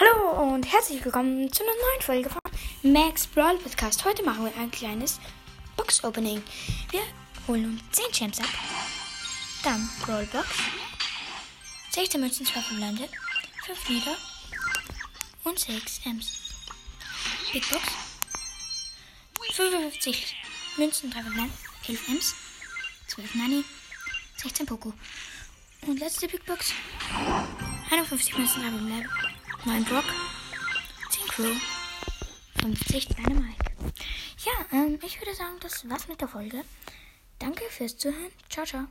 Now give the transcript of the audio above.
Hallo und herzlich willkommen zu einer neuen Folge von Max Brawl Podcast. Heute machen wir ein kleines Box Opening. Wir holen uns 10 Champs ab, dann Brawl Box, 16 Münzen, 2 verbleibende, 5 Nieder und 6 Ems. Big Box, 55 Münzen, 3 verbleibende, 11 Ems, 12 Nani, 16 Poco. Und letzte Big Box, 51 Münzen, 3 verbleibende. 9 Brock, 10 Crow, 50 Dynamite. Ja, ähm, ich würde sagen, das war's mit der Folge. Danke fürs Zuhören. Ciao, ciao.